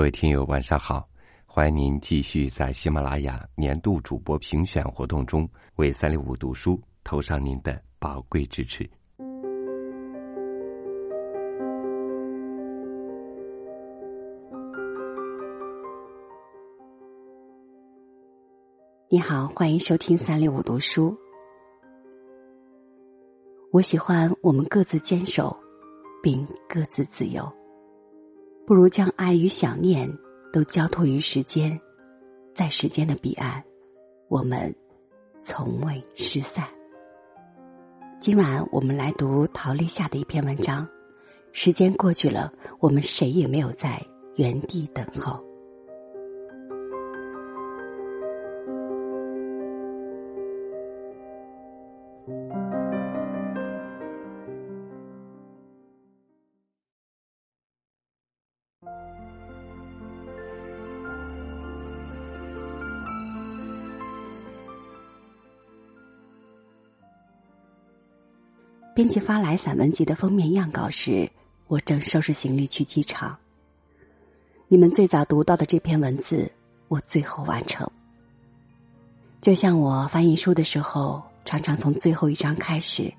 各位听友，晚上好！欢迎您继续在喜马拉雅年度主播评选活动中为三六五读书投上您的宝贵支持。你好，欢迎收听三六五读书。我喜欢我们各自坚守，并各自自由。不如将爱与想念都交托于时间，在时间的彼岸，我们从未失散。今晚我们来读陶立夏的一篇文章。时间过去了，我们谁也没有在原地等候。编辑发来散文集的封面样稿时，我正收拾行李去机场。你们最早读到的这篇文字，我最后完成。就像我翻译书的时候，常常从最后一章开始，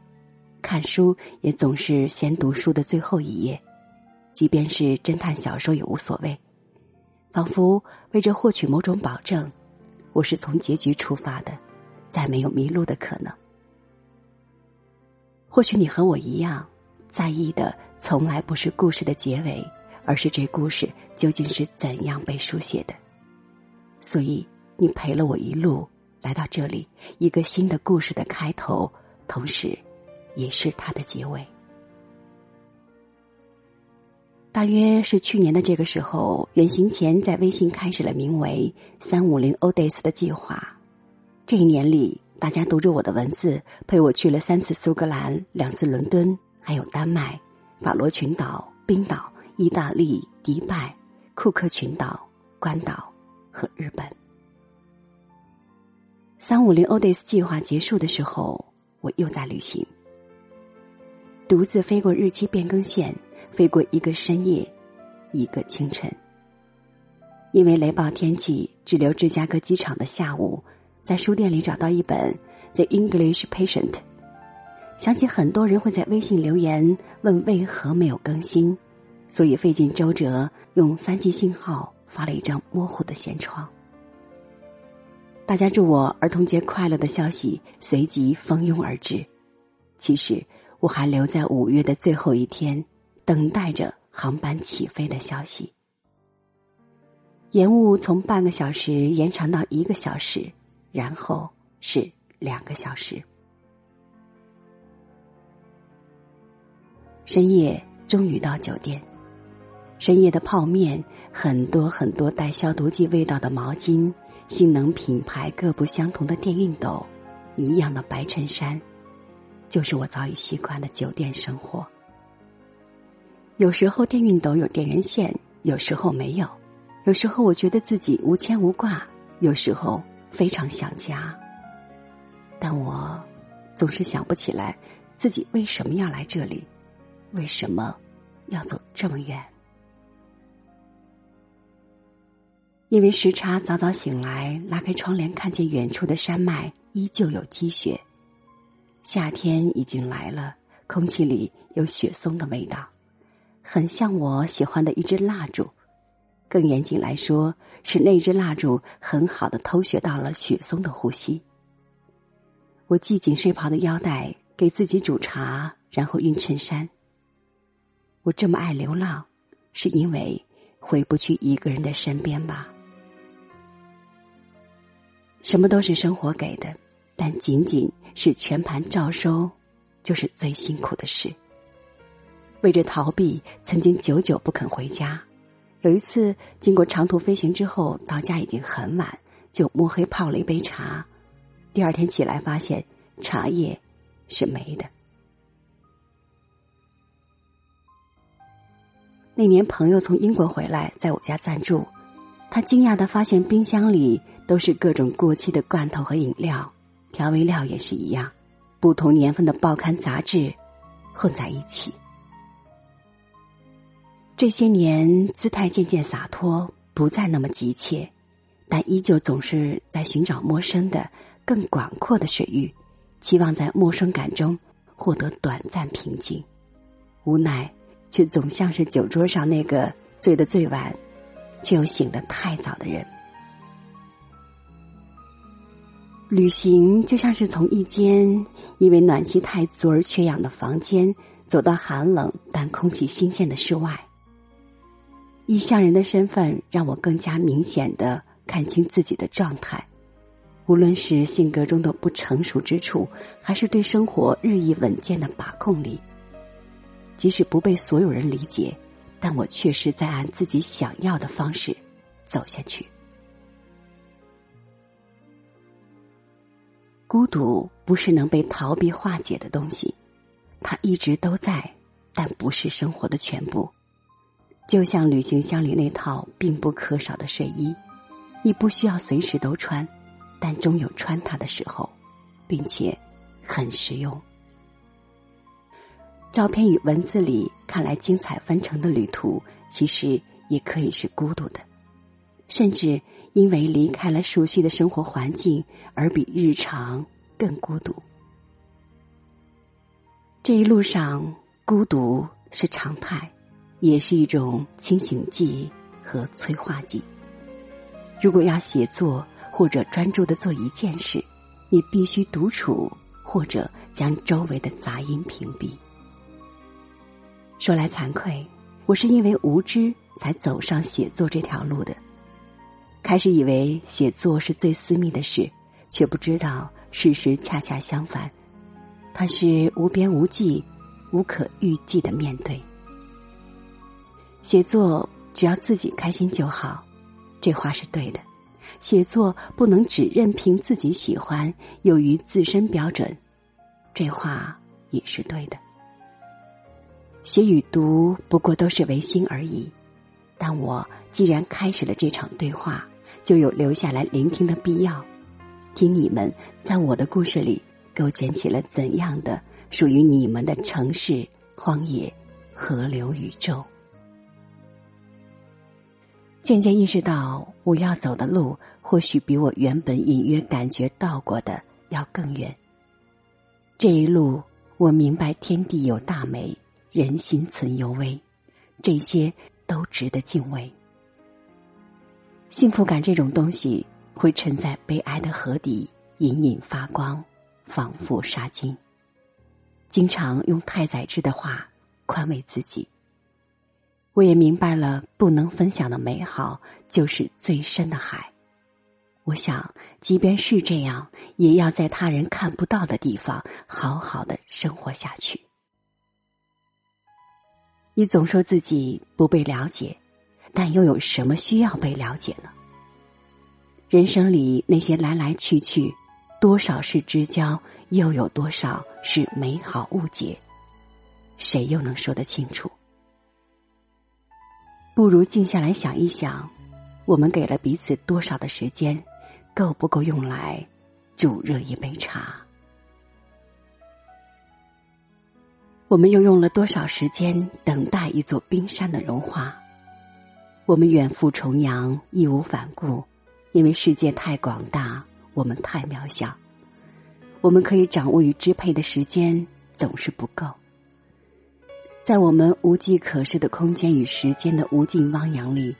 看书也总是先读书的最后一页，即便是侦探小说也无所谓，仿佛为着获取某种保证，我是从结局出发的，再没有迷路的可能。或许你和我一样，在意的从来不是故事的结尾，而是这故事究竟是怎样被书写的。所以，你陪了我一路来到这里，一个新的故事的开头，同时，也是它的结尾。大约是去年的这个时候，远行前在微信开始了名为“三五零 o days” 的计划。这一年里。大家读着我的文字，陪我去了三次苏格兰，两次伦敦，还有丹麦、法罗群岛、冰岛、意大利、迪拜、库克群岛、关岛和日本。三五零 Odys 计划结束的时候，我又在旅行，独自飞过日期变更线，飞过一个深夜，一个清晨。因为雷暴天气，滞留芝加哥机场的下午。在书店里找到一本《The English Patient》，想起很多人会在微信留言问为何没有更新，所以费尽周折用三 G 信号发了一张模糊的舷窗。大家祝我儿童节快乐的消息随即蜂拥而至。其实我还留在五月的最后一天，等待着航班起飞的消息。延误从半个小时延长到一个小时。然后是两个小时。深夜终于到酒店，深夜的泡面，很多很多带消毒剂味道的毛巾，性能品牌各不相同的电熨斗，一样的白衬衫，就是我早已习惯的酒店生活。有时候电熨斗有电源线，有时候没有；有时候我觉得自己无牵无挂，有时候。非常想家，但我总是想不起来自己为什么要来这里，为什么要走这么远？因为时差，早早醒来，拉开窗帘，看见远处的山脉依旧有积雪。夏天已经来了，空气里有雪松的味道，很像我喜欢的一支蜡烛。更严谨来说，是那支蜡烛很好的偷学到了雪松的呼吸。我系紧睡袍的腰带，给自己煮茶，然后熨衬衫。我这么爱流浪，是因为回不去一个人的身边吧？什么都是生活给的，但仅仅是全盘照收，就是最辛苦的事。为着逃避，曾经久久不肯回家。有一次，经过长途飞行之后，到家已经很晚，就摸黑泡了一杯茶。第二天起来，发现茶叶是没的。那年朋友从英国回来，在我家暂住，他惊讶的发现冰箱里都是各种过期的罐头和饮料，调味料也是一样，不同年份的报刊杂志混在一起。这些年姿态渐渐洒脱，不再那么急切，但依旧总是在寻找陌生的、更广阔的水域，期望在陌生感中获得短暂平静。无奈，却总像是酒桌上那个醉得最晚，却又醒得太早的人。旅行就像是从一间因为暖气太足而缺氧的房间，走到寒冷但空气新鲜的室外。异乡人的身份让我更加明显的看清自己的状态，无论是性格中的不成熟之处，还是对生活日益稳健的把控力。即使不被所有人理解，但我确实在按自己想要的方式走下去。孤独不是能被逃避化解的东西，它一直都在，但不是生活的全部。就像旅行箱里那套必不可少的睡衣，你不需要随时都穿，但终有穿它的时候，并且很实用。照片与文字里看来精彩纷呈的旅途，其实也可以是孤独的，甚至。因为离开了熟悉的生活环境，而比日常更孤独。这一路上，孤独是常态，也是一种清醒剂和催化剂。如果要写作或者专注的做一件事，你必须独处或者将周围的杂音屏蔽。说来惭愧，我是因为无知才走上写作这条路的。开始以为写作是最私密的事，却不知道事实恰恰相反，它是无边无际、无可预计的面对。写作只要自己开心就好，这话是对的。写作不能只任凭自己喜欢，有于自身标准，这话也是对的。写与读不过都是唯心而已，但我既然开始了这场对话。就有留下来聆听的必要，听你们在我的故事里构建起了怎样的属于你们的城市、荒野、河流、宇宙。渐渐意识到，我要走的路或许比我原本隐约感觉到过的要更远。这一路，我明白天地有大美，人心存幽微，这些都值得敬畏。幸福感这种东西会沉在悲哀的河底，隐隐发光，仿佛纱巾。经常用太宰治的话宽慰自己。我也明白了，不能分享的美好就是最深的海。我想，即便是这样，也要在他人看不到的地方好好的生活下去。你总说自己不被了解。但又有什么需要被了解呢？人生里那些来来去去，多少是知交，又有多少是美好误解？谁又能说得清楚？不如静下来想一想，我们给了彼此多少的时间，够不够用来煮热一杯茶？我们又用了多少时间等待一座冰山的融化？我们远赴重洋，义无反顾，因为世界太广大，我们太渺小。我们可以掌握与支配的时间总是不够。在我们无计可施的空间与时间的无尽汪洋里，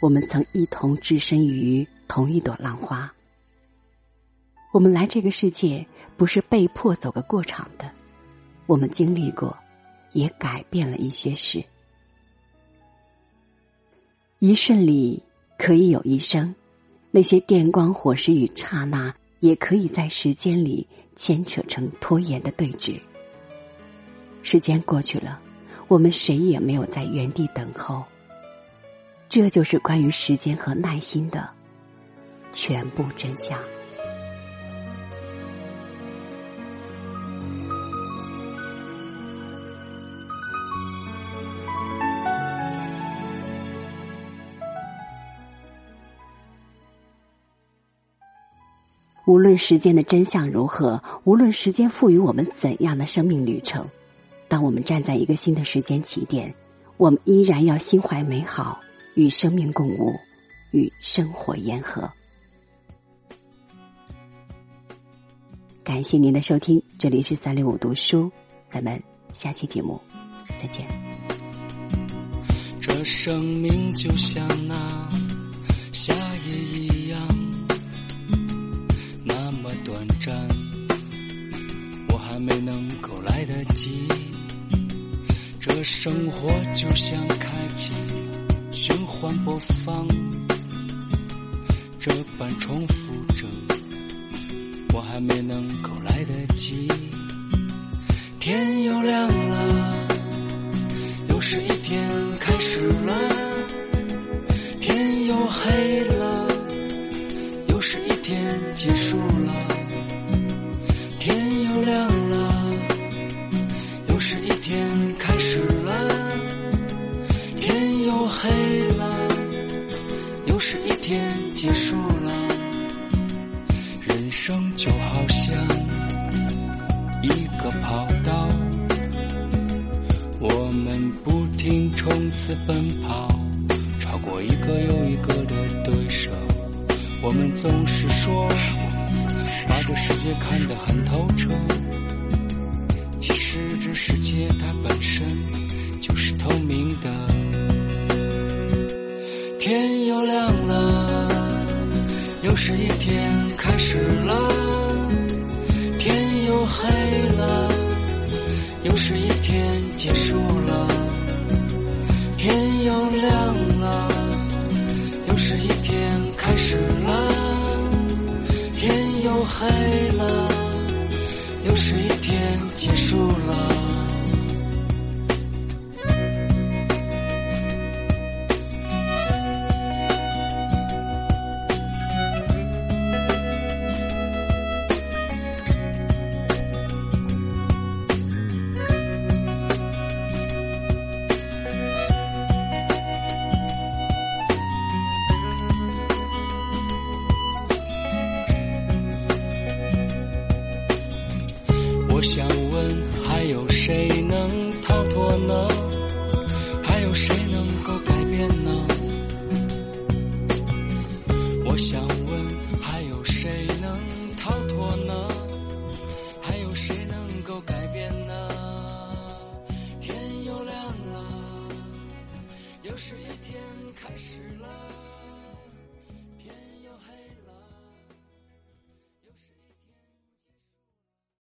我们曾一同置身于同一朵浪花。我们来这个世界不是被迫走个过场的，我们经历过，也改变了一些事。一瞬里可以有一生，那些电光火石与刹那，也可以在时间里牵扯成拖延的对峙。时间过去了，我们谁也没有在原地等候。这就是关于时间和耐心的全部真相。无论时间的真相如何，无论时间赋予我们怎样的生命旅程，当我们站在一个新的时间起点，我们依然要心怀美好，与生命共舞，与生活言和。感谢您的收听，这里是三六五读书，咱们下期节目再见。这生命就像那生活就像开启循环播放，这般重复着，我还没能够来得及。天又亮了，又是一天开始了；天又黑了，又是一天结束了。天又亮了，停冲刺奔跑，超过一个又一个的对手。我们总是说把这世界看得很透彻，其实这世界它本身就是透明的。天又亮了，又是一天开始了；天又黑了，又是一天结束了；天又亮了，又是一天开始了；天又黑了，又是一天结束了。